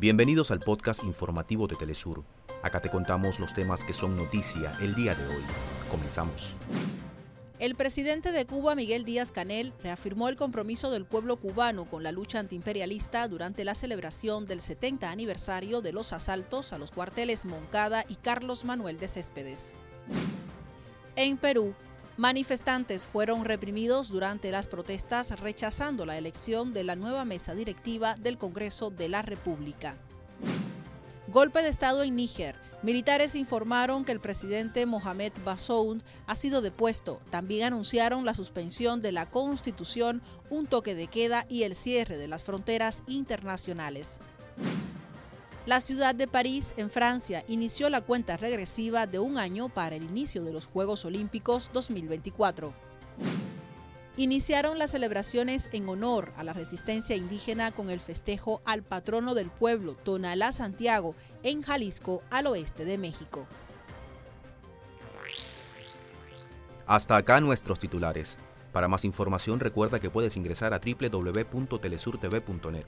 Bienvenidos al podcast informativo de Telesur. Acá te contamos los temas que son noticia el día de hoy. Comenzamos. El presidente de Cuba, Miguel Díaz Canel, reafirmó el compromiso del pueblo cubano con la lucha antiimperialista durante la celebración del 70 aniversario de los asaltos a los cuarteles Moncada y Carlos Manuel de Céspedes. En Perú, Manifestantes fueron reprimidos durante las protestas rechazando la elección de la nueva mesa directiva del Congreso de la República. Golpe de Estado en Níger. Militares informaron que el presidente Mohamed Bazoum ha sido depuesto. También anunciaron la suspensión de la Constitución, un toque de queda y el cierre de las fronteras internacionales. La ciudad de París, en Francia, inició la cuenta regresiva de un año para el inicio de los Juegos Olímpicos 2024. Iniciaron las celebraciones en honor a la resistencia indígena con el festejo al patrono del pueblo, Tonalá Santiago, en Jalisco, al oeste de México. Hasta acá nuestros titulares. Para más información recuerda que puedes ingresar a www.telesurtv.net.